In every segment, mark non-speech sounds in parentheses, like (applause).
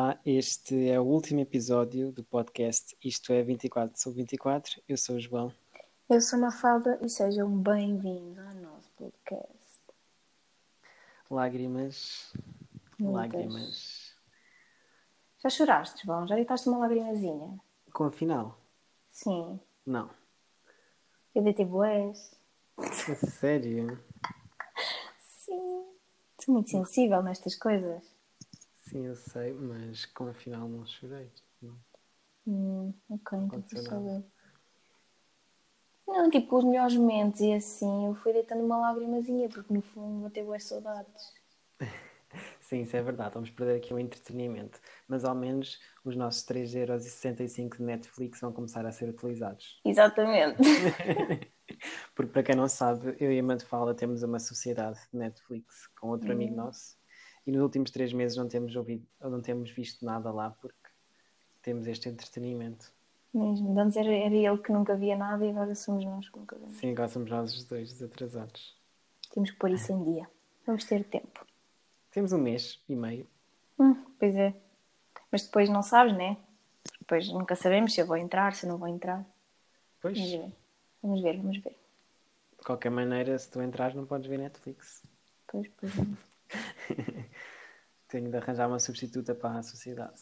Olá, este é o último episódio do podcast Isto é 24 sobre 24. Eu sou o João. Eu sou a Mafalda e sejam bem-vindos ao nosso podcast. Lágrimas, Muitas. lágrimas. Já choraste, João? Já deitaste uma lagrimazinha? Com a final? Sim. Não. Eu deitei boés. A sério? (laughs) Sim. Sou muito sensível nestas coisas. Sim, eu sei, mas com a final não chorei. Não. Hum, ok, então nada. saber. Não, tipo, os melhores momentos e assim, eu fui deitando uma lagrimazinha, porque no fundo bateu boas saudades. (laughs) Sim, isso é verdade. Vamos perder aqui o entretenimento. Mas ao menos os nossos 3,65€ de Netflix vão começar a ser utilizados. Exatamente. (laughs) Porque para quem não sabe, eu e a Mafalda temos uma sociedade de Netflix com outro amigo nosso e nos últimos três meses não temos ouvido, não temos visto nada lá porque temos este entretenimento. Mesmo. De Antes era, era ele que nunca via nada e agora somos nós que nunca vemos. Sim, agora somos nós os dois desatrasados. Temos que pôr isso em dia. Vamos ter tempo. Temos um mês e meio. Hum, pois é. Mas depois não sabes, né? Depois nunca sabemos se eu vou entrar, se não vou entrar. Pois, Vamos de ver. Vamos ver, vamos ver. qualquer maneira, se tu entrares não podes ver Netflix. Pois, pois não. (laughs) Tenho de arranjar uma substituta para a sociedade.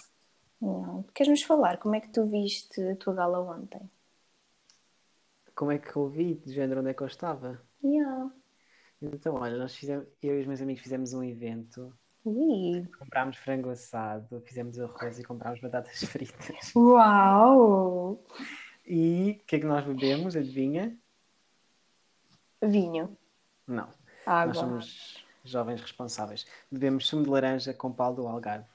não. Queres-nos falar como é que tu viste a tua gala ontem? Como é que eu ouvi? De género onde é que eu estava? Yeah. Então, olha, nós fizemos, eu e os meus amigos fizemos um evento Ui. Comprámos frango assado, fizemos arroz e comprámos batatas (laughs) fritas. Uau! E o que é que nós bebemos? Adivinha? Vinho. Não. Nós Água. somos jovens responsáveis. Bebemos sumo de laranja com pau do Algarve.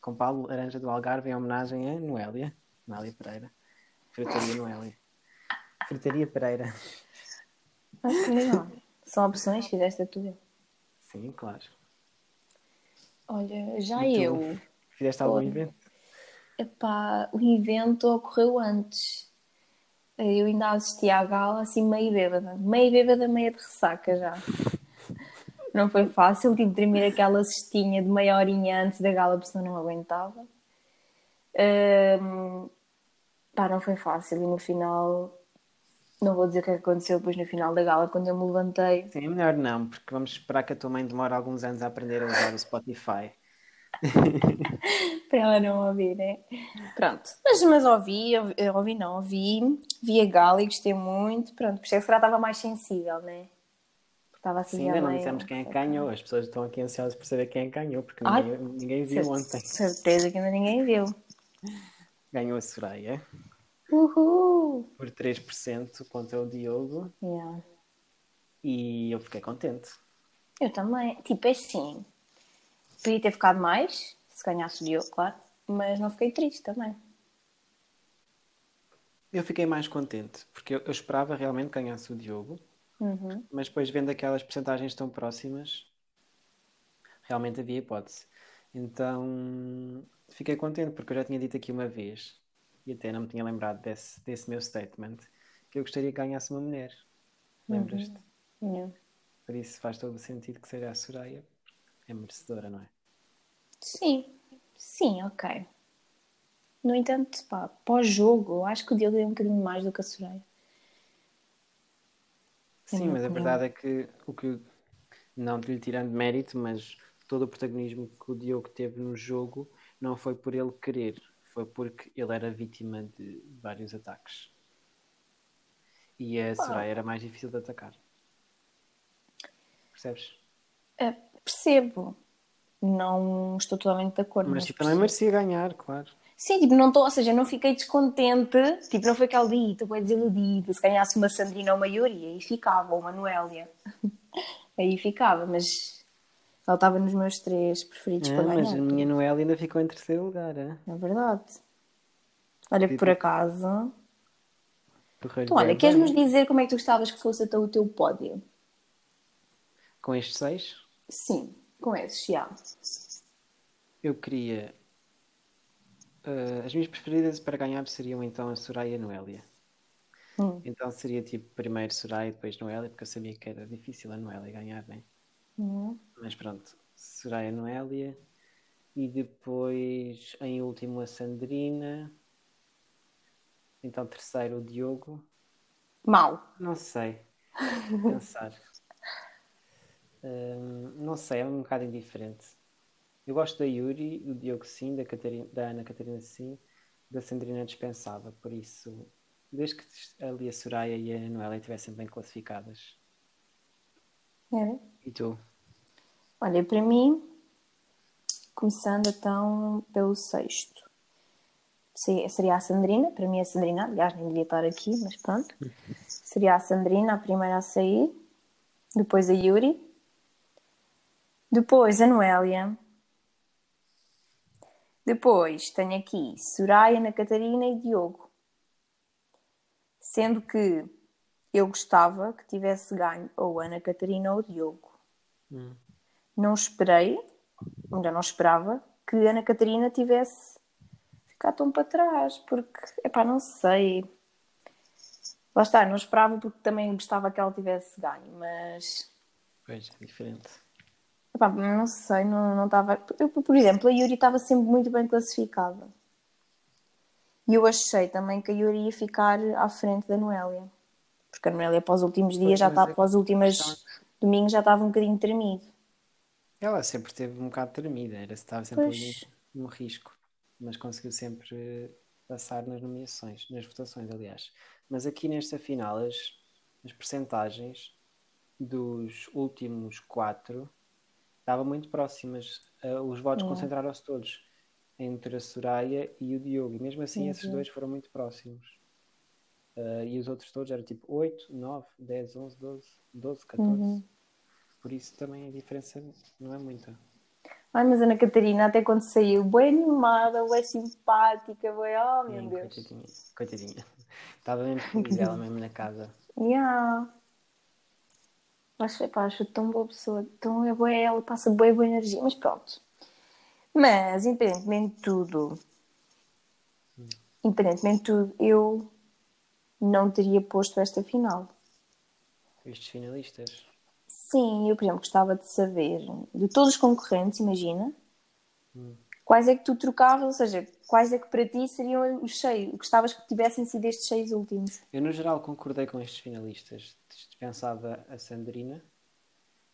Com pau de laranja do Algarve em homenagem a Noélia. Noélia Pereira. Frutaria Noélia. Frutaria Pereira. Legal. (laughs) São opções, fizeste a tua. Sim, claro. Olha, já E tu? eu. Fizeste algum Olha. evento? Epá, o evento ocorreu antes. Eu ainda assisti à gala assim meio bêbada. Meio bêbada, meio de ressaca já. Não foi fácil, tive de dormir aquela cestinha de meia horinha antes da gala, porque senão não aguentava. Ahm, pá, não foi fácil e no final, não vou dizer o que é que aconteceu depois no final da gala, quando eu me levantei. Sim, é melhor não, porque vamos esperar que a tua mãe demore alguns anos a aprender a usar o Spotify. (laughs) Para ela não ouvir, né? Pronto. Mas, mas ouvi, ouvi, eu ouvi não, ouvi, vi a gala e gostei muito. Pronto, por isso é que estava mais sensível, né? Estava assim Sim, ainda não dissemos quem é que ganhou. As pessoas estão aqui ansiosas por saber quem é que ganhou, porque Ai, ninguém, ninguém viu Cer- ontem. Certeza que ainda ninguém viu. Ganhou a Soraya Uhul! por 3% contra o Diogo Yeah. e eu fiquei contente. Eu também. Tipo, é assim. Podia ter ficado mais, se ganhasse o Diogo, claro. Mas não fiquei triste também. Eu fiquei mais contente, porque eu, eu esperava realmente que ganhasse o Diogo, Uhum. mas depois vendo aquelas percentagens tão próximas, realmente havia hipótese. Então fiquei contente, porque eu já tinha dito aqui uma vez, e até não me tinha lembrado desse, desse meu statement, que eu gostaria que ganhasse uma mulher. Lembras-te? Yeah. Por isso faz todo o sentido que seja a Soraya. É merecedora, não é? Sim, sim, ok. No entanto, pá, pós-jogo, acho que o Diogo deu um bocadinho mais do que a Soraya. É Sim, mas a verdade é que o que, não lhe tirando mérito, mas todo o protagonismo que o Diogo teve no jogo não foi por ele querer, foi porque ele era vítima de vários ataques. E a Soraya era mais difícil de atacar. Percebes? Ah, percebo. Não estou totalmente de acordo. Mas mas também merecia ganhar, claro. Sim, tipo, não estou, ou seja, não fiquei descontente. Tipo, não foi aquele dia, estou bem desiludida. Se ganhasse uma Sandrina ou uma Yuri, aí ficava, ou uma Noélia. (laughs) aí ficava, mas ela estava nos meus três preferidos Ah, para mas ganhar. a minha Noel ainda ficou em terceiro lugar. hein? É verdade. Olha, por acaso. Então, olha, queres-nos dizer como é que tu gostavas que fosse até o teu pódio? Com estes seis, Sim, com esses, já. eu queria. Ah, as minhas preferidas para ganhar seriam então a Soraya e a Noélia. Hum. Então seria tipo primeiro Soraya e depois Noélia, porque eu sabia que era difícil a Noélia ganhar, né? Hum. Mas pronto, Soraya Noélia. E depois, em último, a Sandrina. Então, terceiro, o Diogo. Mal. Não sei. (laughs) Pensar. Hum, não sei, é um bocado indiferente. Eu gosto da Yuri, do Diogo sim, da, Catarina, da Ana Catarina sim, da Sandrina dispensava, por isso, desde que ali a Soraya e a Noela estivessem bem classificadas. É. E tu? Olha, para mim, começando então pelo sexto. Se- Seria a Sandrina, para mim a Sandrina, aliás, nem devia estar aqui, mas pronto. (laughs) Seria a Sandrina a primeira a sair, depois a Yuri, depois a Noélia, depois tenho aqui Soraya, Ana Catarina e Diogo. Sendo que eu gostava que tivesse ganho ou Ana Catarina ou Diogo. Hum. Não esperei, ainda não esperava, que Ana Catarina tivesse ficado tão para trás, porque, epá, não sei. Lá está, não esperava porque também gostava que ela tivesse ganho, mas Pois, é diferente. Epá, não sei, não, estava. Eu, por exemplo, a Yuri estava sempre muito bem classificada. E eu achei também que a Yuri ia ficar à frente da Noélia. Porque a Noélia, para os últimos dias, já estava, é para os últimos domingos, já estava um bocadinho tremido. Ela sempre teve um bocado tremida, era, estava sempre Pois. no risco, mas conseguiu sempre eh, passar nas nomeações, nas votações, aliás. Mas aqui nesta final, as, as percentagens dos últimos quatro estavam muito próximas. Eh, os votos É. concentraram-se todos entre a Soraya e o Diogo, e mesmo assim Sim, esses sim. dois foram muito próximos. Eh, e os outros todos eram tipo 8, 9, 10, 11, 12, 12, 14. Uhum. Por isso também a diferença não é muita. Ai, mas Ana Catarina, até quando saiu, bem animada, bem simpática, bem, oh meu Mesmo, Deus. coitadinha. Coitadinha. (laughs) Estava mesmo (laughs) feliz ela mesmo na casa. Yeah. Acho, epá, acho tão boa pessoa, tão é boa ela, passa boa, boa energia, mas pronto. Mas, independentemente de tudo, independentemente de tudo, eu não teria posto esta final. Estes finalistas. Sim, eu, por exemplo, gostava de saber de todos os concorrentes, imagina, quais é que tu trocavas, ou seja, quais é que para ti seriam os seis, gostavas que tivessem sido estes seis últimos. Eu, no geral, concordei com estes finalistas. Dispensava a Sandrina.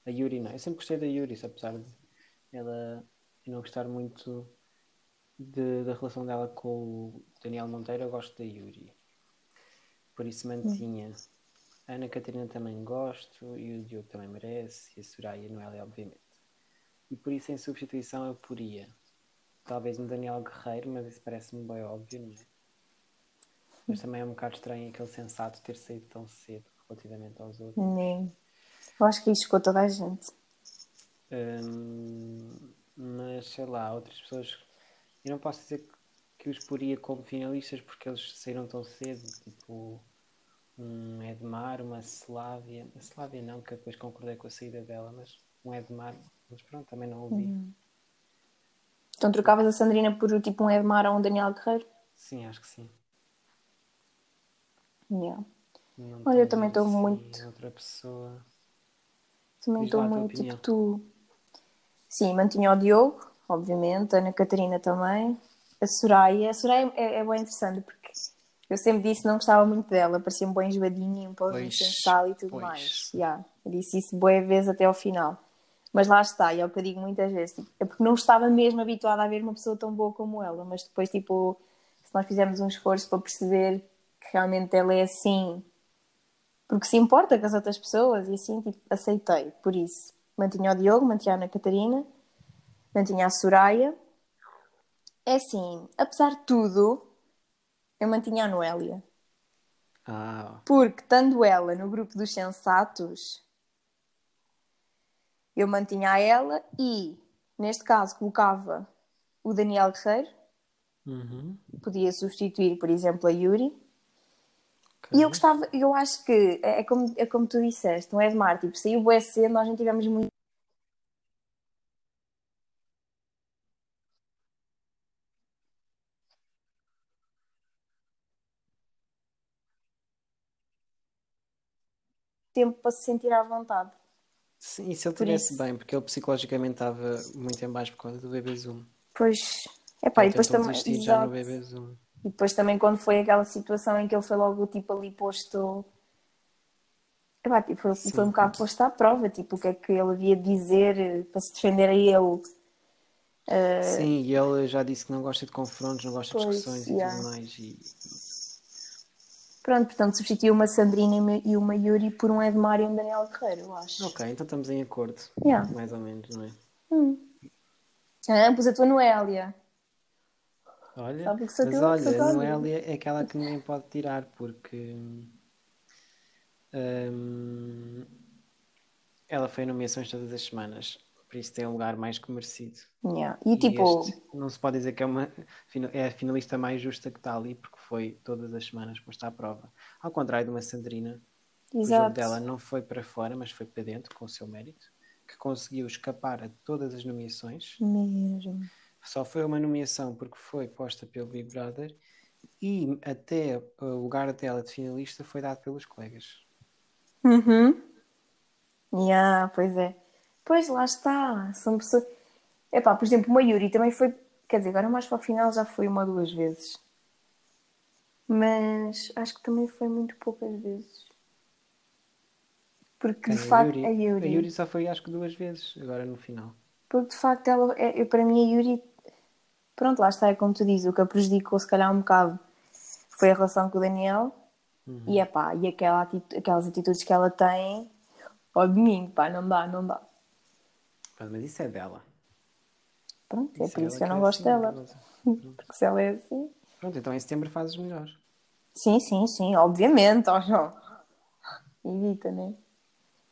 A Yuri não. Eu sempre gostei da Yuri, apesar de ela não gostar muito de- da relação dela com o Daniel Monteiro, eu gosto da Yuri. Por isso mantinha. A Ana Catarina também gosto e o Diogo também merece, e a Soraya Noélia, obviamente. E por isso, em substituição, eu poria talvez um Daniel Guerreiro, mas isso parece-me bem óbvio, não é? Mas também é um bocado estranho aquele sensato ter saído tão cedo relativamente aos outros. Nem. Eu acho que isto ficou toda a gente. Hum, mas sei lá, outras pessoas. Eu não posso dizer que, os poria como finalistas porque eles saíram tão cedo. Tipo, um Edmar, uma Slávia. A Slávia não, que eu depois concordei com a saída dela, mas um Edmar. Mas pronto, também não ouvi. Então trocavas a Sandrina por tipo um Edmar ou um Daniel Guerreiro? Sim, acho que sim. Yeah. Não Olha, eu também estou assim, muito- Outra pessoa. Também estou muito tipo tu. Sim, mantinha o Diogo, obviamente, a Ana Catarina também, a Soraya. A Soraya é, é bem interessante porque eu sempre disse que não gostava muito dela, parecia-me bem enjoadinha e um pouco insensal e tudo pois. mais. Yeah, eu disse isso boa vez até ao final. Mas lá está, e é o que eu digo muitas vezes, tipo, é porque não estava mesmo habituada a ver uma pessoa tão boa como ela, mas depois, tipo, se nós fizermos um esforço para perceber que realmente ela é assim, porque se importa com as outras pessoas e assim, tipo, aceitei. Por isso, mantinha o Diogo, mantinha a Ana Catarina, mantinha a Soraya. É assim, apesar de tudo, eu mantinha a Noélia. Ah, Porque, estando ela no grupo dos sensatos, eu mantinha a ela e, neste caso, colocava o Daniel Guerreiro, uhum. podia substituir, por exemplo, a Yuri. ok. E eu gostava, eu acho que é é como, é como tu disseste, um Edmar, tipo, saiu o cedo, nós não tivemos muito tempo para se sentir à vontade. Sim, e se ele isso- bem, porque ele psicologicamente estava muito em baixo por causa do bebê Zoom. Pois. Epá, e Ele depois também. já no Exato. BB1. E depois também quando foi aquela situação em que ele foi logo tipo ali posto. Epá, tipo, foi, Sim. foi um bocado posto à prova, tipo, o que é que ele havia de dizer eh, para se defender a ele. Eh, Sim, e ele já disse que não gosta de confrontos, não gosta de Pois, discussões e yeah. tudo mais. E... Pronto, portanto, substituiu uma Sandrina e uma- Yuri por um Edmar e um Daniel Guerreiro, eu acho. Ok, então estamos em acordo. Yeah. Mais ou menos, não é? Ah, pus a tua Noélia. Olha, Sabe que sou mas olha, a Noélia é aquela que ninguém pode tirar porque hum, ela foi em nomeações todas as semanas, por isso tem um lugar mais que merecido. Yeah. E tipo, este não se pode dizer que é, uma, é a finalista mais justa que está ali, porque foi todas as semanas posta à prova. Ao contrário de uma Sandrina, o jogo exato. dela não foi para fora, mas foi para dentro, com o seu mérito, que conseguiu escapar a todas as nomeações. Mesmo. Só foi uma nomeação porque foi posta pelo Big Brother e até o lugar dela de finalista foi dado pelos colegas. Uhum. Yeah, pois é. Pois lá está. São pessoas. Epá, por exemplo, uma Yuri também foi. Quer dizer, agora mais para o final já foi uma ou duas vezes. Mas acho que também foi muito poucas vezes. Porque de A facto Yuri- a Yuri. a Yuri só foi acho que duas vezes, agora no final. Porque de facto ela, é, para mim a Yuri, pronto, lá está, é como tu dizes, o que a prejudicou se calhar um bocado foi a relação com o Daniel Uhum. e, epá, e aquela atitu- aquelas atitudes que ela tem ao domingo, pá, não dá, não dá. Pá, Mas isso é dela. Pronto, é Isso por é isso que eu não é gosto assim, dela, mas- (laughs) porque se ela é assim... Pronto, então em setembro fazes melhor. Sim, sim, sim, obviamente, ó João. Evita, né?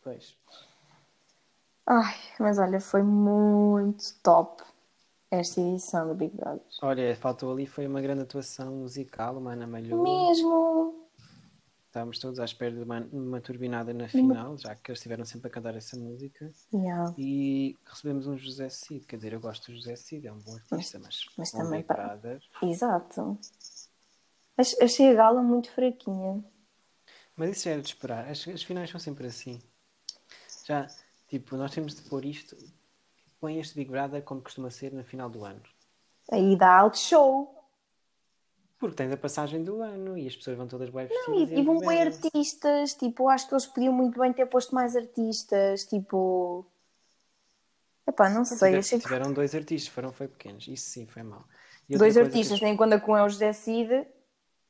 Pois. Ai, mas olha, foi muito top esta edição do Big Brother. Olha, faltou ali foi uma grande atuação musical, uma Ana Malhoa. Mesmo! Estávamos todos à espera de uma, uma turbinada na final, já que eles estiveram sempre a cantar essa música. Yeah. E recebemos um José Cid, quer dizer, eu gosto do José Cid, é um bom artista, mas, mas também. Brother. Exato. Ach- Achei a gala muito fraquinha. Mas isso já era de esperar, as, as finais são sempre assim. Já, tipo, nós temos de pôr isto, põe este Big Brother como costuma ser na final do ano. Aí dá alto show. Porque tens a passagem do ano e as pessoas vão todas bem Não, vestidas. e, e vão rebeldes. artistas. Tipo, acho que eles podiam muito bem ter posto mais artistas. Tipo. Epá, não sei. Tiver- Achei que Tiveram dois artistas, foram foi pequenos. Isso sim, foi mal. Dois que artistas, as- tendo em conta que um é o José Cid.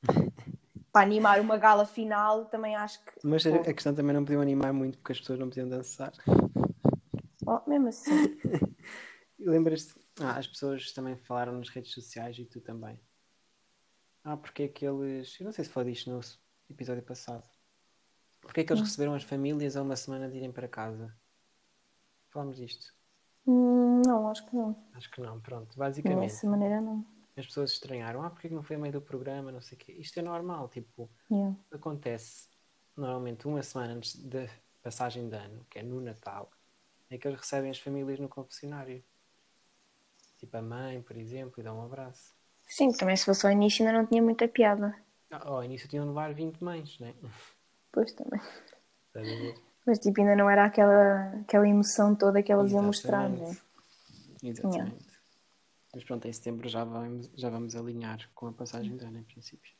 (laughs) para animar uma gala final, também acho que. Mas a a questão também não podiam animar muito porque as pessoas não podiam dançar. oh, mesmo assim. E (laughs) Lembras-te? Ah, as pessoas também falaram nas redes sociais e tu também. Ah, porque aqueles. Eu não sei se falei disto no episódio passado. Porque é que eles receberam as famílias a uma semana de irem para casa? Falámos disto? Hum, não, acho que não. Acho que não, pronto. Basicamente, Dessa maneira, não. as pessoas estranharam. Ah, porque é que não foi a meio do programa? Não sei o quê. Isto é normal, tipo, Yeah. acontece normalmente uma semana antes da passagem de ano, que é no Natal, é que eles recebem as famílias no confessionário. Tipo a mãe, por exemplo, e dão um abraço. Sim, também se fosse ao início ainda não tinha muita piada. Ah, Ao início tinham de levar 20 mães, né? Pois também. Mas tipo, ainda não era aquela, aquela emoção toda que elas iam mostrar, né? Exatamente. Exatamente. Mas pronto, em setembro já vamos, já vamos alinhar com a passagem de ano, em princípio.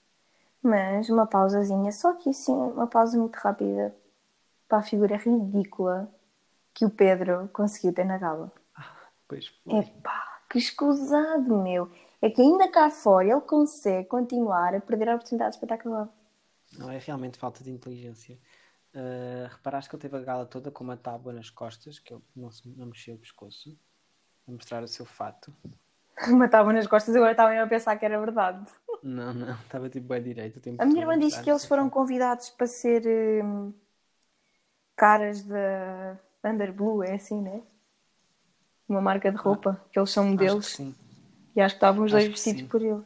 Mas uma pausazinha, só que assim, uma pausa muito rápida para a figura ridícula que o Pedro conseguiu ter na gala. Pois foi. Epá, que escusado, meu. É que ainda cá fora ele consegue continuar a perder a oportunidade espetacular. Não, é realmente falta de inteligência. Ah, reparaste que ele teve a gala toda com uma tábua nas costas, que ele não, não mexeu o pescoço, a mostrar o seu fato. (laughs) Matava nas costas, agora estavam a pensar que era verdade. Não, não, estava tipo bem direito. A minha irmã disse que eles foram convidados para ser hum, caras da Under Blue, é assim, né? Uma marca de roupa, que eles são modelos. sim. E acho que estavam os dois vestidos por eles.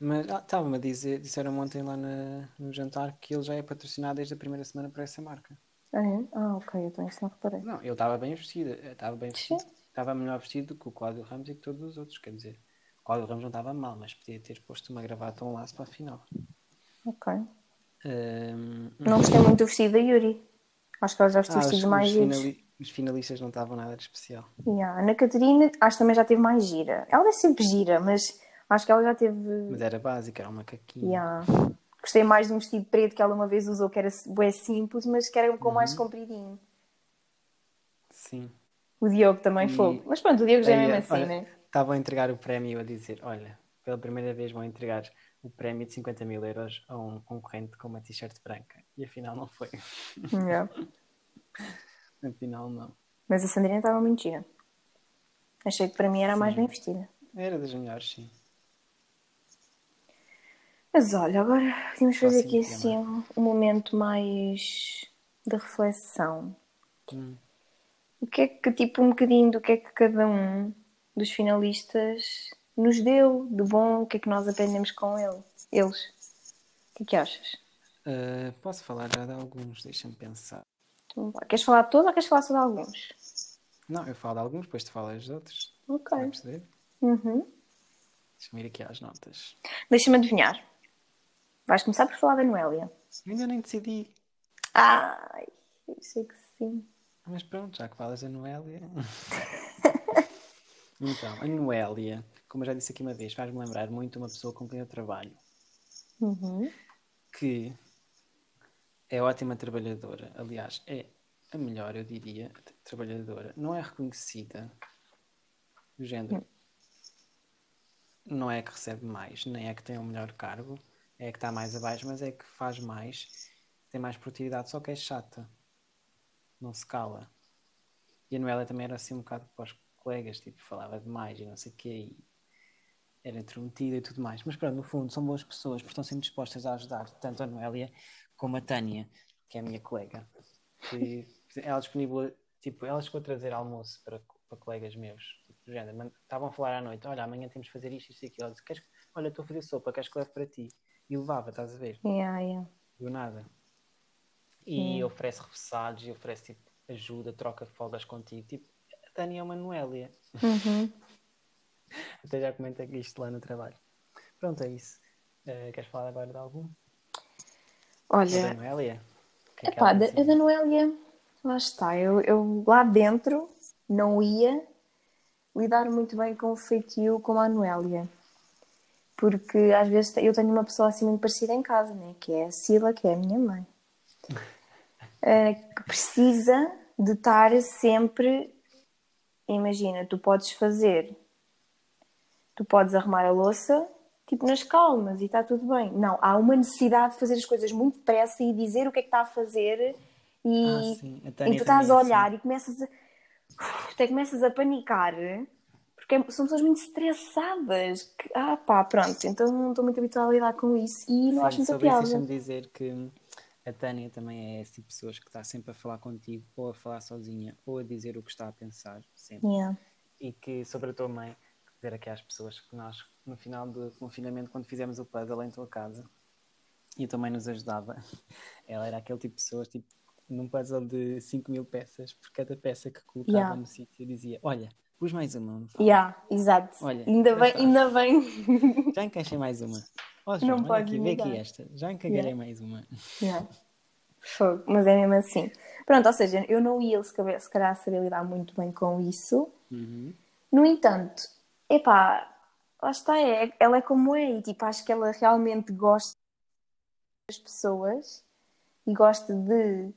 Mas ah, estava-me a dizer, disseram ontem lá na- no jantar que ele já é patrocinado desde a primeira semana por essa marca. Ah, é? Ah, ok, então isso não reparei. Não, ele estava bem vestido, eh, estava bem vestido, estava melhor vestido que o Cláudio Ramos e que todos os outros, quer dizer, o Cláudio Ramos não estava mal, mas podia ter posto uma gravata ou um laço para a final. Ok. Ahm, Não gostei muito do vestido da Yuri. Acho que ela já vestiu ah, os- vestidos os mais giros. Os finalistas não estavam nada de especial. Yeah. Ana Catarina, acho que também já teve mais gira. Ela é sempre gira, mas acho que ela já teve. Mas era básica, era uma caquinha. Yeah. Gostei mais de um vestido preto que ela uma vez usou, que era bem simples, mas que era com mais compridinho. Sim. O Diogo também E- foi. Mas pronto, o Diogo já é mesmo assim, olha, né? Estavam a entregar o prémio a dizer: Olha, pela primeira vez vão entregar o prémio de 50 mil euros a um concorrente com uma t-shirt branca. E afinal não foi. Yeah. (laughs) Afinal não. Mas a Sandrina estava muito gira. Achei que para mim era a mais Sim. bem vestida. Era das melhores, sim. Mas olha, agora podemos fazer aqui Próximo assim um, um momento mais de reflexão. Hum. O que é que, tipo, um bocadinho do que é que cada um dos finalistas nos deu de bom, o que é que nós aprendemos com ele, eles. O que é que achas? Uh, posso falar já de alguns, deixa-me pensar. Então. Queres falar de todos ou queres falar só de alguns? Não, eu falo de alguns, depois tu falas de outros. Ok. Vai perceber? Uhum. Deixa-me ir aqui às notas. Deixa-me adivinhar. Vais começar por falar da Noélia. Ainda nem decidi. Ai, sei que sim. Mas pronto, já que falas da Noélia. (laughs) então, a Noélia, como eu já disse aqui uma vez, faz-me lembrar muito uma pessoa com quem eu trabalho, Uhum. que é ótima trabalhadora. Aliás, é a melhor, eu diria, trabalhadora. Não é reconhecida do género. Não é que recebe mais, nem é que tem o melhor cargo, é que está mais abaixo, mas é que faz mais, tem mais produtividade, só que é chata. Não se cala. E a Noela também era assim um bocado para os colegas, tipo, falava demais e não sei o quê, e era intrometida e tudo mais. Mas pronto, no fundo, são boas pessoas, porque estão sempre dispostas a ajudar, tanto a Noélia como a Tânia, que é a minha colega. Que ela disponível, tipo, ela chegou a trazer almoço para, para colegas meus, tipo, género, estavam a falar à noite, olha, amanhã temos de fazer isto, isto e aquilo. Ela disse, "Queres- olha, estou a fazer sopa, queres que leve para ti? E levava, estás a ver? Yeah, yeah. Do nada. E oferece repassados e oferece tipo, ajuda, troca folgas contigo. Tipo, a Tânia é uma Noélia. Uhum. (laughs) Até já comentei isto lá no trabalho. Pronto, é isso. Eh, queres falar agora de algum? Olha, Noélia? O que é epá, tem a da Noélia, lá está. Eu, eu lá dentro não ia lidar muito bem com o feitio como a Noélia. Porque às vezes eu tenho uma pessoa assim muito parecida em casa, né? que é a Sila, que é a minha mãe. (laughs) Eh, que precisa de estar sempre. Imagina, tu podes fazer, tu podes arrumar a louça tipo nas calmas e está tudo bem. Não, há uma necessidade de fazer as coisas muito depressa e dizer o que é que está a fazer e, Ah, e tu estás também a é olhar e começas a. (sighs) Até começas a panicar porque é- são pessoas muito estressadas. Que, ah, pá, pronto, então não estou muito habituada a lidar com isso e não Sim, acho muita sobre piada. deixa-me dizer que a Tânia também é esse tipo de pessoas que está sempre a falar contigo, ou a falar sozinha, ou a dizer o que está a pensar, sempre. Yeah. E que sobre a tua mãe, dizer aqui às pessoas que nós, no final do confinamento, quando fizemos o puzzle em tua casa, e mãe nos ajudava, (laughs) ela era aquele tipo de pessoas, tipo, num puzzle de 5 mil peças, por cada peça que colocava Yeah. no sítio, dizia: Olha, pus mais uma? Yeah, exato. Olha, ainda, bem, está. ainda bem. (laughs) já encaixei mais uma. Ó, Não podes aqui, vê aqui mudar. esta, já encagarei Yeah. mais uma. Yeah. Fogo, Mas é mesmo assim. Pronto, ou seja, eu não ia se calhar, se calhar saber lidar muito bem com isso. Uhum. No entanto, epá, lá está, é, ela é como é e tipo, acho que ela realmente gosta das pessoas e gosta de.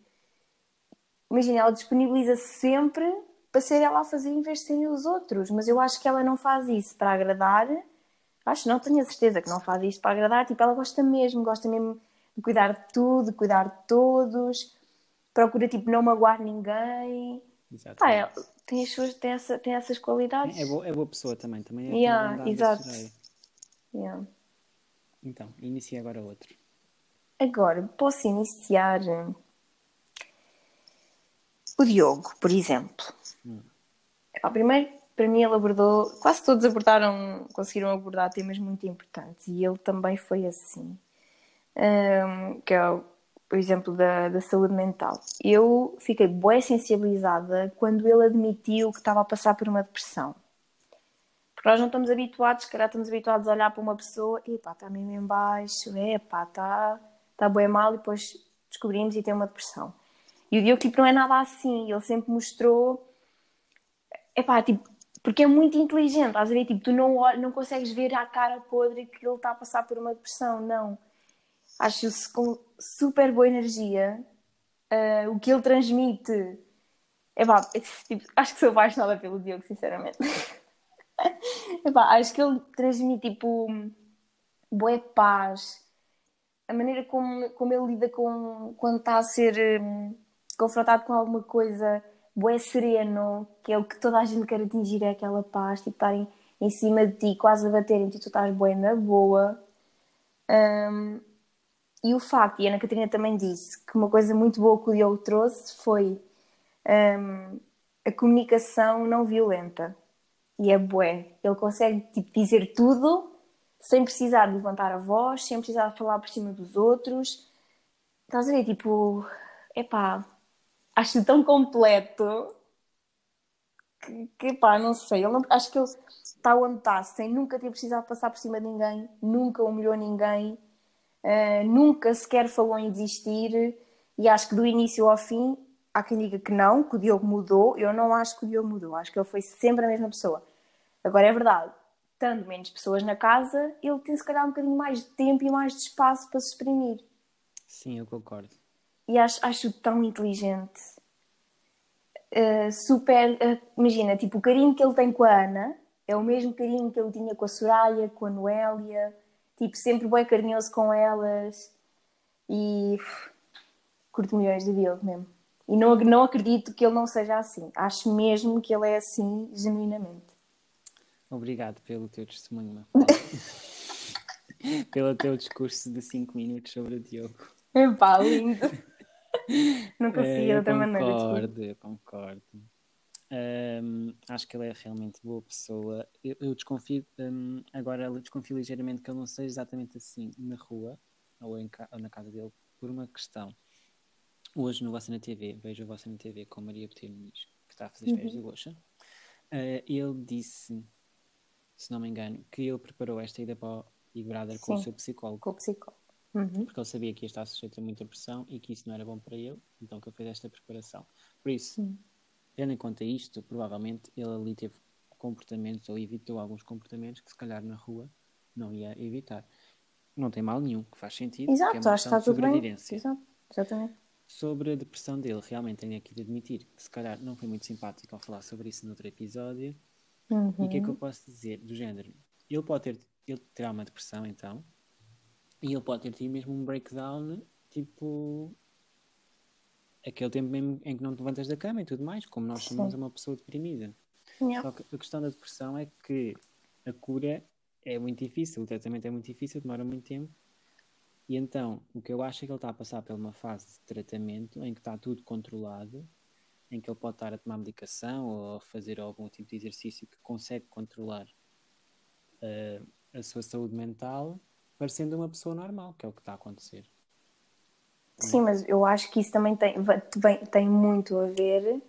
Imagina, ela disponibiliza-se sempre para ser ela a fazer em vez de serem os outros, mas eu acho que ela não faz isso para agradar. Acho, não tenho a certeza que não faz isso para agradar. Tipo, ela gosta mesmo, gosta mesmo de cuidar de tudo, de cuidar de todos, procura tipo não magoar ninguém. Exato. Pá, tem, as suas, tem, essa, tem essas qualidades. É, boa, é boa pessoa também, também é Yeah, exato. Yeah. Então, inicia agora outro. Agora, posso iniciar eh, o Diogo, por exemplo. Epá, primeiro, para mim, ele abordou, quase todos abordaram, conseguiram abordar temas muito importantes e ele também foi assim. Ahm, que é o, o exemplo da, da saúde mental. Eu fiquei bem sensibilizada quando ele admitiu que estava a passar por uma depressão. Porque nós não estamos habituados, se estamos habituados a olhar para uma pessoa e pá, está mesmo em baixo, é pá, está tá bem mal e depois descobrimos e tem uma depressão. E o Diogo, tipo, não é nada assim. Ele sempre mostrou. Epá, tipo, porque é muito inteligente, estás a ver? Tipo, tu não, não consegues ver a cara podre que ele está a passar por uma depressão, não. Acho-se com super boa energia. Uh, o que ele transmite. Epá, tipo, acho que sou apaixonada pelo Diogo, sinceramente. (laughs) Epá, acho que ele transmite, tipo, boa paz. A maneira como, como ele lida com quando está a ser um, confrontado com alguma coisa, bué sereno, que é o que toda a gente quer atingir, é aquela paz, tipo, estarem em cima de ti, quase a baterem, e tu estás bué na boa. Um, e o facto, e a Ana Catarina também disse, que uma coisa muito boa que o Diogo trouxe foi um, a comunicação não violenta. E é bué. Ele consegue tipo, dizer tudo sem precisar de levantar a voz, sem precisar de falar por cima dos outros. Estás a ver? Tipo, epá, acho tão completo que, que pá, não sei. Não, acho que ele está onde está, sem nunca ter precisado passar por cima de ninguém, nunca humilhou ninguém, uh, nunca sequer falou em desistir. E acho que do início ao fim, há quem diga que não, que o Diogo mudou. Eu não acho que o Diogo mudou, acho que ele foi sempre a mesma pessoa. Agora é verdade, estando menos pessoas na casa, ele tem se calhar um bocadinho mais de tempo e mais de espaço para se exprimir. Sim, eu concordo e acho, acho tão inteligente. Uh, super. Uh, imagina, tipo, o carinho que ele tem com a Ana é o mesmo carinho que ele tinha com a Soraya, com a Noélia, tipo, sempre bem carinhoso com elas e uf, curto milhões de Deus mesmo. E não, não acredito que ele não seja assim. Acho mesmo que ele é assim, genuinamente. Obrigado pelo teu testemunho, (laughs) pelo teu discurso de 5 minutos sobre o Diogo. Epá, lindo. Não (laughs) conseguia é, de outra maneira. Concordo, concordo. Um, acho que ele é realmente boa pessoa. Eu, eu desconfio, um, agora desconfio ligeiramente que ele não seja exatamente assim na rua ou, em, ou na casa dele, por uma questão. Hoje no Você na TV, vejo o Você na TV com Maria Botelho Muniz, que está a fazer as férias uhum. de Goxa. Uh, ele disse, se não me engano, que ele preparou esta ida para o Big Brother com Sim, o seu psicólogo. Com o psicólogo. Uhum. Porque ele sabia que ia estar sujeito a muita pressão e que isso não era bom para ele, então que ele fez esta preparação. Por isso, uhum. Tendo em conta isto, provavelmente ele ali teve comportamentos ou evitou alguns comportamentos que se calhar na rua não ia evitar. Não tem mal nenhum, que faz sentido. Exato, é uma acho que está tudo bem. Exato, exatamente. Sobre a depressão dele, realmente tenho aqui de admitir que se calhar não foi muito simpático ao falar sobre isso no outro episódio. Uhum. E o que é que eu posso dizer? Do género, ele pode ter, ele terá uma depressão então, e ele pode ter tido mesmo um breakdown, tipo. Aquele tempo mesmo em que não te levantas da cama e tudo mais, como nós Sim. chamamos uma pessoa deprimida. Yeah. Só que a questão da depressão é que a cura é muito difícil, o tratamento é muito difícil, demora muito tempo. E então, o que eu acho é que ele está a passar por uma fase de tratamento em que está tudo controlado, em que ele pode estar a tomar medicação ou a fazer algum tipo de exercício que consegue controlar uh, a sua saúde mental parecendo uma pessoa normal, que é o que está a acontecer. Sim, mas eu acho que isso também tem, tem muito a ver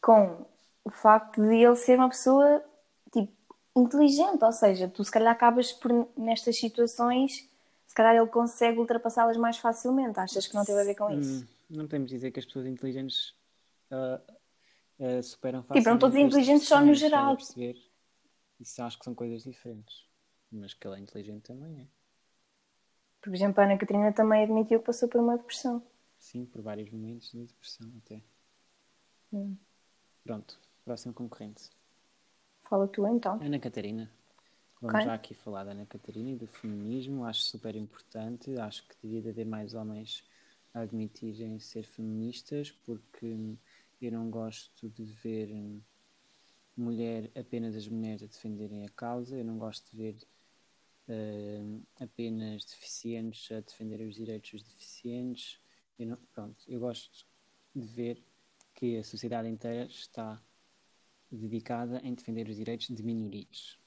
com o facto de ele ser uma pessoa tipo, inteligente, ou seja, tu se calhar acabas por nestas situações, se calhar ele consegue ultrapassá-las mais facilmente. Achas que não tem a ver com isso? Hum, não podemos dizer que as pessoas inteligentes uh, uh, superam facilmente. Tipo, não dizer inteligentes só no geral. Isso acho que são coisas diferentes mas que ela é inteligente também é. Por exemplo, a Ana Catarina também admitiu que passou por uma depressão. Sim, por vários momentos de depressão até. Hum. Pronto, próximo concorrente. Fala tu então. Ana Catarina. Vamos okay. já aqui falar da Ana Catarina e do feminismo. Acho super importante. Acho que devia haver mais homens a admitirem ser feministas, porque eu não gosto de ver mulher apenas as mulheres a defenderem a causa. Eu não gosto de ver uh, apenas deficientes a defender os direitos dos deficientes. Eu não, pronto, eu gosto de ver que a sociedade inteira está dedicada em defender os direitos de minorias.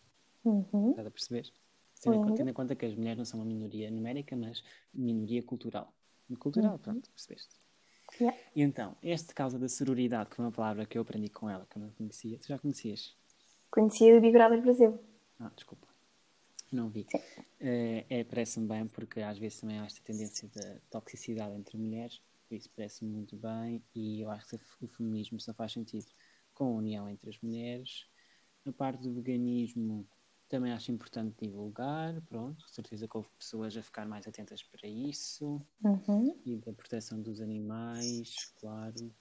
Uhum. Estás a perceber? Tendo, uhum. tendo em conta que as mulheres não são uma minoria numérica, mas minoria cultural. Cultural, uhum. pronto, percebeste? Yeah. E então, este causa da sororidade, que foi uma palavra que eu aprendi com ela, que eu não conhecia. Tu já conhecias? Conhecia do Big Brother Brasil. Ah, desculpa. Não vi. Uh, é, Parece-me bem, porque às vezes também há esta tendência da toxicidade entre mulheres. Isso parece-me muito bem e eu acho que o feminismo só faz sentido com a união entre as mulheres. A parte do veganismo também acho importante divulgar, pronto, com certeza que houve pessoas a ficar mais atentas para isso Uhum. e da proteção dos animais, claro.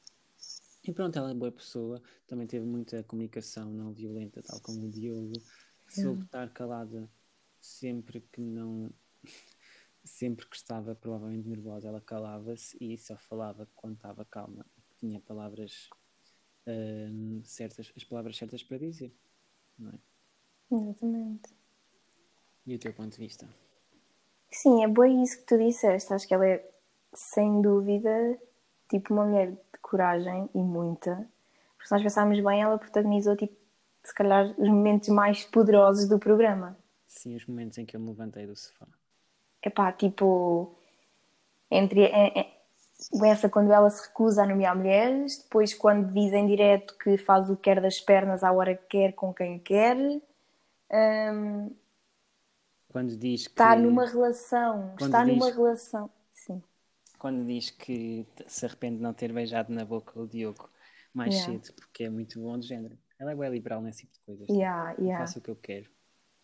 E pronto, ela é boa pessoa, também teve muita comunicação não violenta, tal como o Diogo. Soube estar calada sempre que não. Sempre que estava provavelmente nervosa, ela calava-se e só falava quando estava calma. Tinha palavras hum, certas, as palavras certas para dizer, não é? Exatamente. E o teu ponto de vista? Sim, é bem isso que tu disseste. Acho que ela é, sem dúvida, tipo uma mulher de coragem e muita. Porque se nós pensarmos bem, ela protagonizou, tipo, se calhar, os momentos mais poderosos do programa. Sim, os momentos em que eu me levantei do sofá. Epá, tipo, entre é, é, essa quando ela se recusa a nomear mulheres, depois quando dizem direto que faz o que quer das pernas à hora que quer, com quem quer. Hum, Quando diz que. está numa relação, está diz- numa relação. Sim. Quando diz que se arrepende de não ter beijado na boca o Diogo mais Yeah. cedo, porque é muito bom de género. Ela é bem liberal nesse tipo de coisas. Yeah, Eu yeah. faço o que eu quero.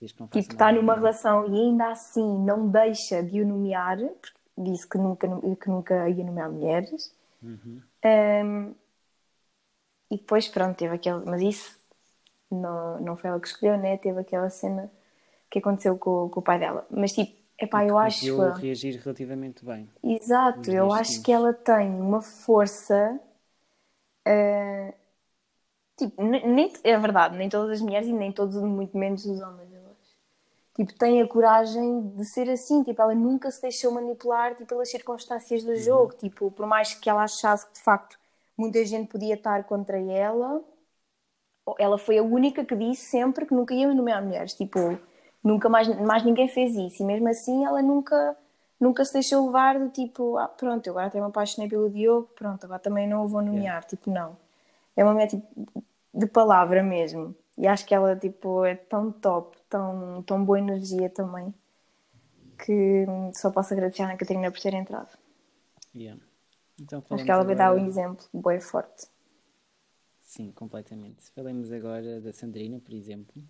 Desde que não faça Tipo, está numa relação e ainda assim não deixa de o nomear, porque disse que nunca, que nunca ia nomear mulheres. Uhum. Um, e depois, pronto, teve aquele. Mas isso não, não foi ela que escolheu, né? Teve aquela cena que aconteceu com, com o pai dela. Mas, tipo, epá, eu acho. Conseguiu reagir relativamente bem. Exato, eu acho seguintes. que ela tem uma força. eh, tipo, ne- nem, é verdade, nem todas as mulheres e nem todos, muito menos os homens. Tipo, tem a coragem de ser assim, tipo, ela nunca se deixou manipular tipo, pelas circunstâncias do jogo, tipo, por mais que ela achasse que de facto muita gente podia estar contra ela, ela foi a única que disse sempre que nunca ia nomear mulheres, tipo, nunca mais, mais ninguém fez isso, e mesmo assim ela nunca, nunca se deixou levar do tipo, ah, pronto, eu agora até me apaixonei pelo Diogo, pronto, agora também não o vou nomear, tipo, não. É uma mulher tipo, de palavra mesmo, e acho que ela tipo, é tão top, tão, tão boa energia também, que só posso agradecer à Ana Catarina por ter entrado. Yeah. Então, Acho que ela vai dar um exemplo bem forte. Sim, completamente. Falemos agora da Sandrina, por exemplo.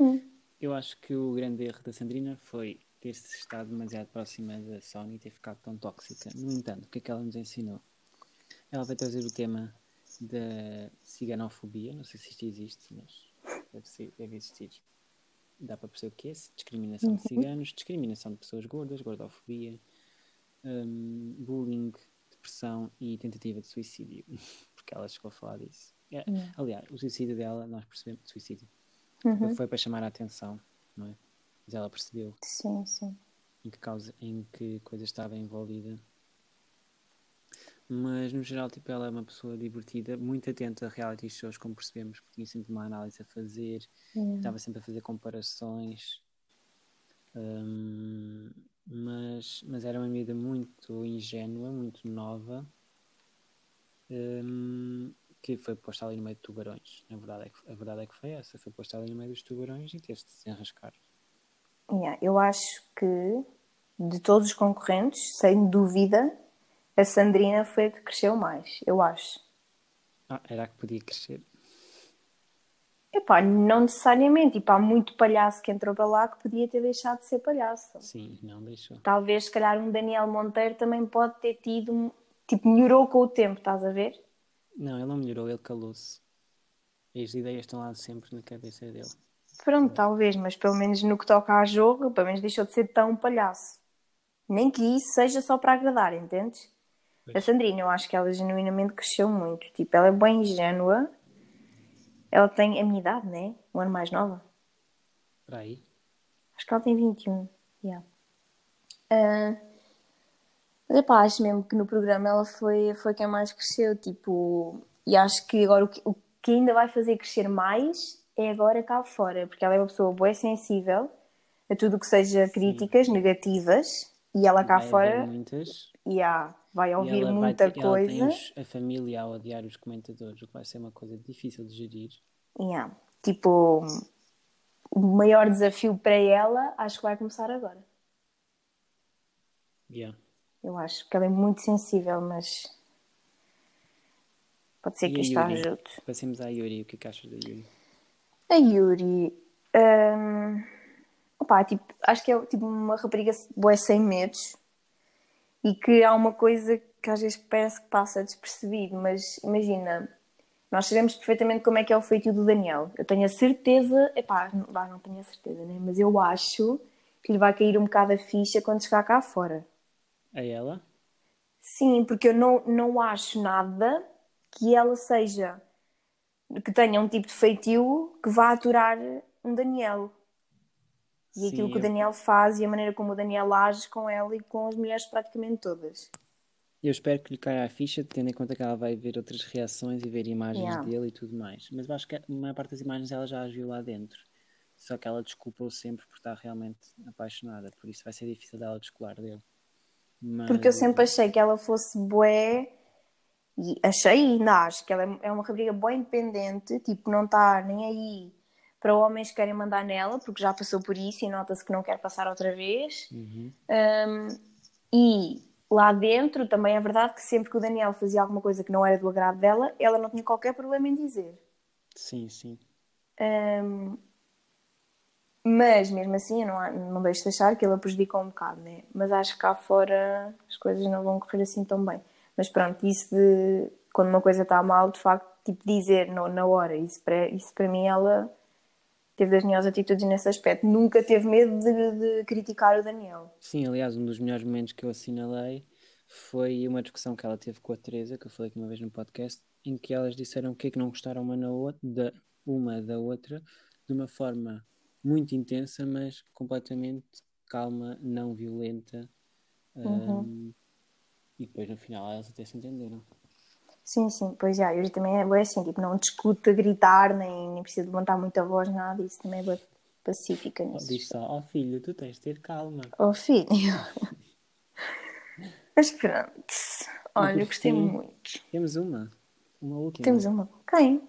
Hum. Eu acho que o grande erro da Sandrina foi ter-se estado demasiado próxima da Sony e ter ficado tão tóxica. No entanto, o que é que ela nos ensinou? Ela vai trazer o tema da ciganofobia, não sei se isto existe, mas deve, ser- deve existir. Dá para perceber o que é, discriminação de ciganos, discriminação de pessoas gordas, gordofobia, hum, bullying, depressão e tentativa de suicídio, (laughs) porque ela chegou a falar disso. É, Yeah. Aliás, o suicídio dela, nós percebemos, suicídio, Uhum. foi para chamar a atenção, não é? Mas ela percebeu Sim, sim. em que causa, em que coisa estava envolvida. Mas no geral, tipo, ela é uma pessoa divertida, muito atenta a reality shows, como percebemos, porque tinha sempre uma análise a fazer, Yeah. estava sempre a fazer comparações. Hum, mas, mas era uma miúda muito ingênua, muito nova, hum, que foi posta ali no meio de tubarões. Na verdade é que, a verdade é que foi essa, foi posta ali no meio dos tubarões e teve de se enrascar. Yeah, Eu acho que de todos os concorrentes, sem dúvida, a Sandrina foi a que cresceu mais. Eu acho. Ah, era a que podia crescer. Epá, não necessariamente. Tipo, há muito palhaço que entrou para lá que podia ter deixado de ser palhaço. Sim, não deixou. Talvez, se calhar, um Daniel Monteiro também pode ter tido. Tipo, melhorou com o tempo, estás a ver? Não, ele não melhorou, ele calou-se. As ideias estão lá sempre na cabeça dele. Pronto, talvez, mas pelo menos no que toca a jogo, pelo menos deixou de ser tão palhaço. Nem que isso seja só para agradar, entendes? A Sandrina, eu acho que ela genuinamente cresceu muito. Tipo, ela é bem ingênua. Ela tem a minha idade, né? Um ano mais nova. Para aí. Acho que ela tem 21. Yeah. Ah, mas epá, acho mesmo que no programa ela foi, foi quem mais cresceu. Tipo, e acho que agora o que, o que ainda vai fazer crescer mais é agora cá fora. Porque ela é uma pessoa boa sensível a tudo que seja críticas negativas. E ela cá fora muitas. yeah, vai ouvir vai muita tem coisa. os- a família a odiar os comentadores, o que vai ser uma coisa difícil de gerir. Yeah. Tipo, o maior desafio para ela acho que vai começar agora. Yeah. Eu acho que ela é muito sensível, mas pode ser E que Yuri? ajude. Passemos à Yuri. O que é que achas da Yuri? A Yuri, hum, opá, tipo, acho que é tipo uma rapariga boa sem medos e que há uma coisa que às vezes parece que passa despercebido, mas imagina, nós sabemos perfeitamente como é que é o feitio do Daniel. Eu tenho a certeza, epá, não, não tenho a certeza, né? mas eu acho que lhe vai cair um bocado a ficha quando chegar cá fora. A ela? Sim, porque eu não, não acho nada que ela seja, que tenha um tipo de feitio que vá aturar um Daniel. E Sim, aquilo que o Daniel faz e a maneira como o Daniel age com ela e com as mulheres praticamente todas. Eu espero que lhe caia a ficha, tendo em conta que ela vai ver outras reações e ver imagens Yeah. dele e tudo mais. Mas eu acho que a maior parte das imagens ela já as viu lá dentro. Só que ela desculpa-o sempre por estar realmente apaixonada. Por isso vai ser difícil dela descolar dele. Mas, Porque eu sempre achei que ela fosse bué, e achei e ainda acho que ela é- é uma rapariga boa independente, tipo, não está nem aí para homens que querem mandar nela, porque já passou por isso e nota-se que não quer passar outra vez. Uhum. Um, e lá dentro também é verdade que sempre que o Daniel fazia alguma coisa que não era do agrado dela, ela não tinha qualquer problema em dizer. Sim, sim. Um, mas mesmo assim, eu não, não deixo de achar que ele a prejudicou um bocado, né? Mas acho que cá fora as coisas não vão correr assim tão bem. Mas pronto, isso de quando uma coisa está mal, de facto, tipo dizer no, na hora, isso para, isso para mim ela teve das melhores atitudes nesse aspecto. Nunca teve medo de, de criticar o Daniel. Sim, aliás, um dos melhores momentos que eu assinalei foi uma discussão que ela teve com a Teresa, que eu falei aqui uma vez no podcast, em que elas disseram o que é que não gostaram uma, na outra, da, uma da outra, de uma forma muito intensa, mas completamente calma, não violenta. Um, e depois no final elas até se entenderam. Sim, sim, pois já, eu também é bué assim, tipo, não discute a gritar, nem, nem precisa levantar muita voz, nada, isso também é bué pacífica nisso. Diz só, ó filho, tu tens de ter calma. Oh filho. Mas pronto. Olha, eu gostei Sim. muito. Temos uma, uma última. Temos uma. Quem?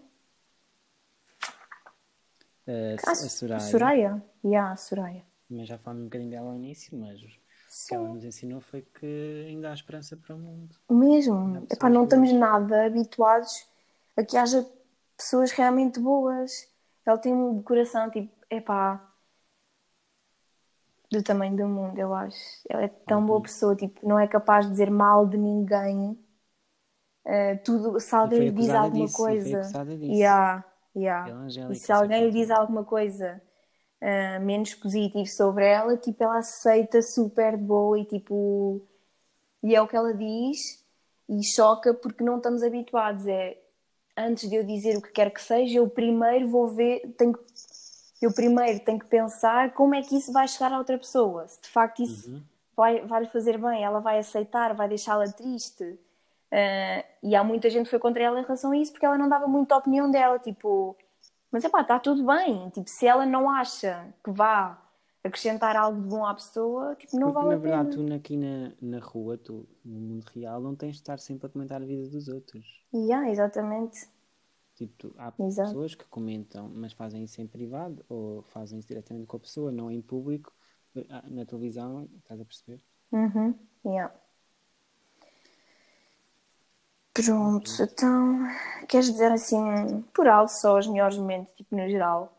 A, Ah, a Soraya. Soraya? Yeah, a Soraya. Mas já falamos um bocadinho dela ao início, mas que ela nos ensinou foi que ainda há esperança para o mundo. Mesmo. Epá, não estamos nada habituados a que haja pessoas realmente boas. Ela tem um coração, tipo, epá, do tamanho do mundo, eu acho. Ela é tão Uhum. boa pessoa, tipo, não é capaz de dizer mal de ninguém. Eh, tudo, se alguém lhe diz alguma disso, e coisa. disso. Yeah, yeah. E se alguém lhe diz alguma coisa ah, menos positivo sobre ela, tipo, ela aceita super de boa e tipo. E é o que ela diz e choca porque não estamos habituados. É antes de eu dizer o que quer que seja, eu primeiro vou ver, tenho eu primeiro tenho que pensar como é que isso vai chegar a outra pessoa. Se de facto isso Uhum. vai, vai lhe fazer bem, ela vai aceitar, vai deixá-la triste. Ah, e há muita gente que foi contra ela em relação a isso porque ela não dava muita opinião dela, tipo, mas epá, está tudo bem. Tipo, se ela não acha que vá acrescentar algo de bom à pessoa, tipo, não Porque vale na a pena. verdade tu aqui na, na rua, tu no mundo real, não tens de estar sempre a comentar a vida dos outros. Yeah, exatamente. Tipo, tu- há Exato. pessoas que comentam, mas fazem isso em privado ou fazem isso diretamente com a pessoa, não em público, na televisão, estás a perceber? Uhum, yeah. Pronto, então queres dizer assim, por alto, só os melhores momentos, tipo no geral?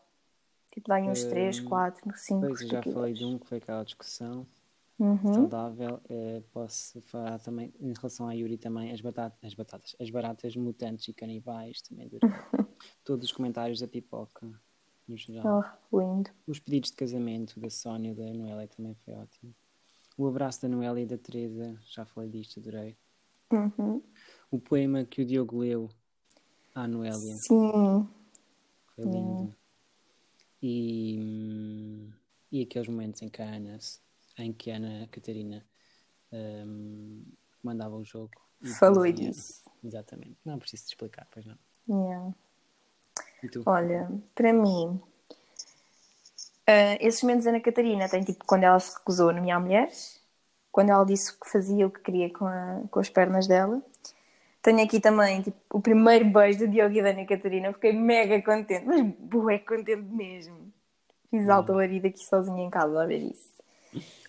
Tipo, dá uns 3, Hum, 4, 5. Pois, já falei de um que foi aquela discussão Uhum. saudável. eh, posso falar também, em relação à Yuri também, as batatas, as batatas, as baratas mutantes e canibais também (laughs) todos os comentários da pipoca, no geral. Oh, lindo. Os pedidos de casamento da Sónia e da Noélia também foi ótimo. O abraço da Noélia e da Teresa, já falei disto, adorei. Uhum. O poema que o Diogo leu à Noélia Sim, foi lindo. E, hum, e aqueles momentos em que a Ana, em que a Ana Catarina hum, mandava o jogo. falou disse. Exatamente. Não preciso te explicar, pois não. Yeah. Olha, para mim, ah, esses momentos da Ana Catarina tem tipo quando ela se recusou a nomear mulheres, quando ela disse o que fazia, o que queria com, a- com as pernas dela. Tenho aqui também tipo, o primeiro beijo do Diogo e da Ana Catarina, fiquei mega contente, mas bué contente mesmo. Fiz alta larida aqui sozinha em casa a ver isso.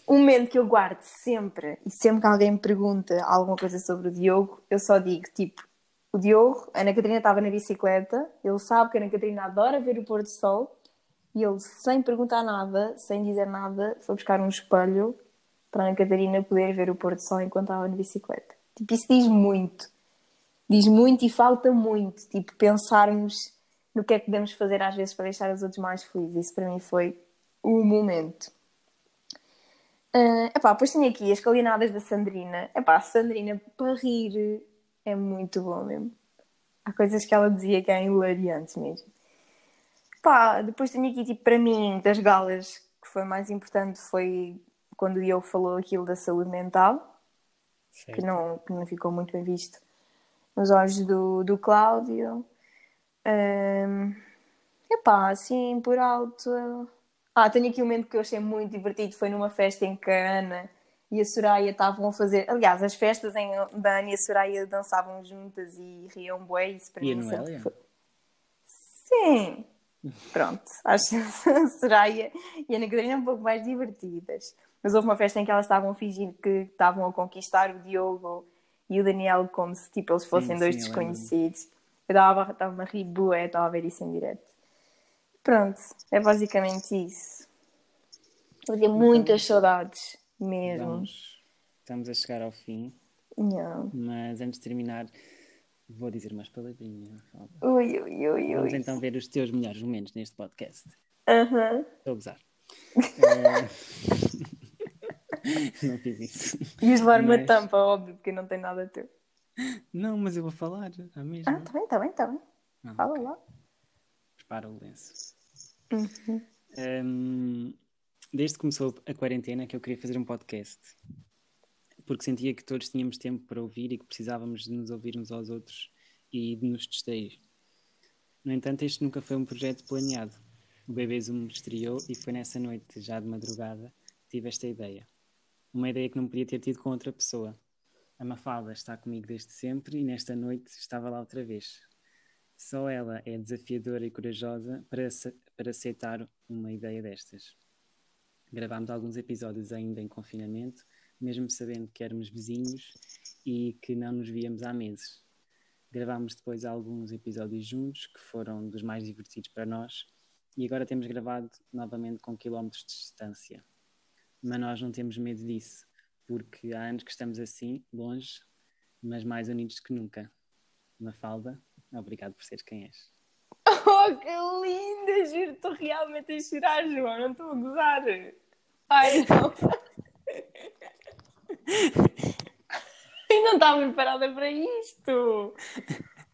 um momento que eu guardo sempre, e sempre que alguém me pergunta alguma coisa sobre o Diogo, eu só digo, tipo, o Diogo, a Ana Catarina estava na bicicleta, ele sabe que a Ana Catarina adora ver o pôr do sol, e ele, sem perguntar nada, sem dizer nada, foi buscar um espelho para a Ana Catarina poder ver o pôr do sol enquanto estava na bicicleta. Tipo, isso diz muito. Diz muito e falta muito, tipo, pensarmos no que é que podemos fazer às vezes para deixar os outros mais felizes. Isso para mim foi o momento. Uh, epá, depois tenho aqui as calinadas da Sandrina. Epá, a Sandrina, para rir, é muito bom mesmo. Há coisas que ela dizia que eram hilariantes mesmo. Epá, depois tenho aqui, tipo, para mim, das galas, que foi mais importante foi quando o Diogo falou aquilo da saúde mental, que não, que não ficou muito bem visto nos olhos do, do Cláudio. Um, epá, assim, por alto ah, tenho aqui um momento que eu achei muito divertido. Foi numa festa em que a Ana e a Soraya estavam a fazer. Aliás, as festas em da Ana e a Soraya dançavam juntas e riam bué. Isso para e mim a foi... Sim. Pronto. (laughs) Acho que a Soraya e a Ana Catarina um pouco mais divertidas. Mas houve uma festa em que elas estavam a fingir que estavam a conquistar o Diogo e o Daniel como se tipo, eles fossem sim, dois sim, desconhecidos. Eu estava a rir bué, estava a ver isso em direto. Pronto, é basicamente isso. Eu tenho muitas saudades, mesmo. Vamos, estamos a chegar ao fim. Não. Mas antes de terminar, vou dizer umas palavrinhas. Ui, ui, ui, Vamos então ver os teus melhores momentos neste podcast. Aham. Uh -huh. Estou a gozar. (laughs) Eh, não fiz isso. Ias levar mas... uma tampa, óbvio, porque não tem nada a ter. Não, mas eu vou falar a mesma. Ah, tá bem, tá bem, tá bem. Ah, Fala okay. lá para o lenço. Uhum. Um, desde que começou a quarentena que eu queria fazer um podcast. Porque sentia que todos tínhamos tempo para ouvir e que precisávamos de nos ouvir uns aos outros e de nos distrair. No entanto, este nunca foi um projeto planeado. O Bebê Zoom estreou e foi nessa noite, já de madrugada, que tive esta ideia. Uma ideia que não podia ter tido com outra pessoa. A Mafalda está comigo desde sempre e nesta noite estava lá outra vez, só ela é desafiadora e corajosa para, para aceitar uma ideia destas. Gravámos alguns episódios ainda em confinamento, mesmo sabendo que éramos vizinhos e que não nos víamos há meses. Gravámos depois alguns episódios juntos, que foram dos mais divertidos para nós, e agora temos gravado novamente com quilómetros de distância. Mas nós não temos medo disso, porque há anos que estamos assim, longe, mas mais unidos que nunca. Mafalda, Obrigado por seres quem és. Oh, que linda! Juro, estou realmente a chorar, João. Não estou a gozar. Ai, não. (laughs) Eu não estava preparada para isto.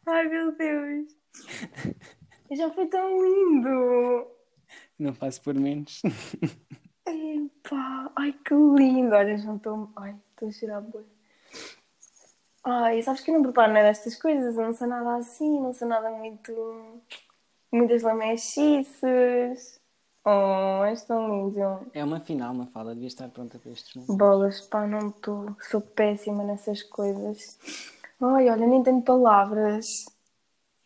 Ai, meu Deus. Já foi tão lindo. Não faço por menos. (laughs) Epá, ai que lindo. Olha, já estou. Ai, estou a chorar bem. Ai, sabes que eu não preparo nada destas coisas, eu não sei nada assim, não sei nada muito. muitas lamechices. Oh, és tão lindo. É uma final, uma fala, devia estar pronta para estes momentos. Bolas, pá, não estou. Sou péssima nessas coisas. Ai, olha, nem tenho palavras.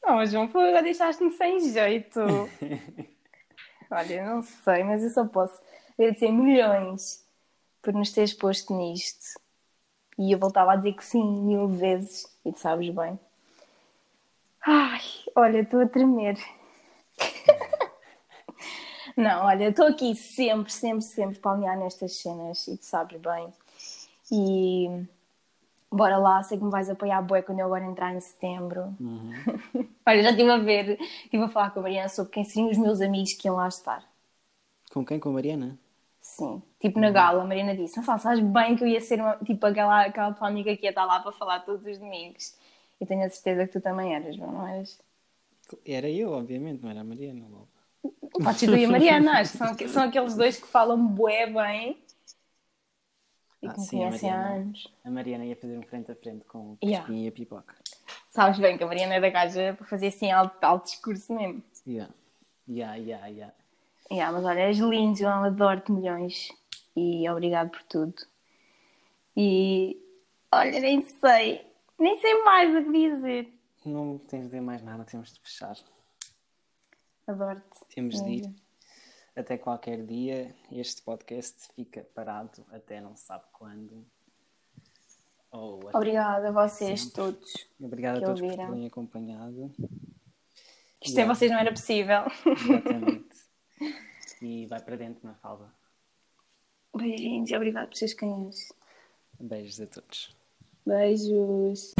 Oh, João, agora deixaste-me sem jeito. (laughs) olha, não sei, mas eu só posso agradecer milhões por nos teres posto nisto. E eu voltava a dizer que sim mil vezes, e tu sabes bem. Ai, olha, estou a tremer. (laughs) Não, olha, estou aqui sempre, sempre, sempre para alinhar nestas cenas e tu sabes bem. E bora lá, sei que me vais apoiar bué quando eu agora entrar em setembro. Uhum. (laughs) olha, já estive a ver, estive a falar com a Mariana sobre quem seriam os meus amigos que iam lá estar. Com quem? Com a Mariana? Sim. Tipo na uhum. gala, a Marina disse: Não sabes bem que eu ia ser uma, tipo aquela, aquela tua amiga que ia estar lá para falar todos os domingos. E tenho a certeza que tu também eras, não eras? Era eu, obviamente, não era a Mariana logo. Pode ser tu e a Mariana, acho que são, (laughs) são aqueles dois que falam bué bem e ah, que me sim, conhecem há anos. A Mariana ia fazer um frente a frente com o Crispim yeah. e a Pipoca. Sabes bem que a Mariana é da gaja para fazer assim alto, alto discurso mesmo. Yeah. Yeah, yeah, yeah. Yeah, mas olha, és lindo, João, adoro-te milhões e obrigado por tudo. E olha, nem sei, nem sei mais o que dizer. Não tens de dizer mais nada, temos de fechar. Adoro-te. Temos de ir. Até qualquer dia. Este podcast fica parado até não sabe quando. Oh, Obrigada a vocês sempre. todos. Obrigada a todos ouviram. por terem acompanhado. Isto é sem vocês não era possível. Exatamente. E vai para dentro, na falda. Beijinhos e obrigado por seres quem és. Beijos a todos. Beijos.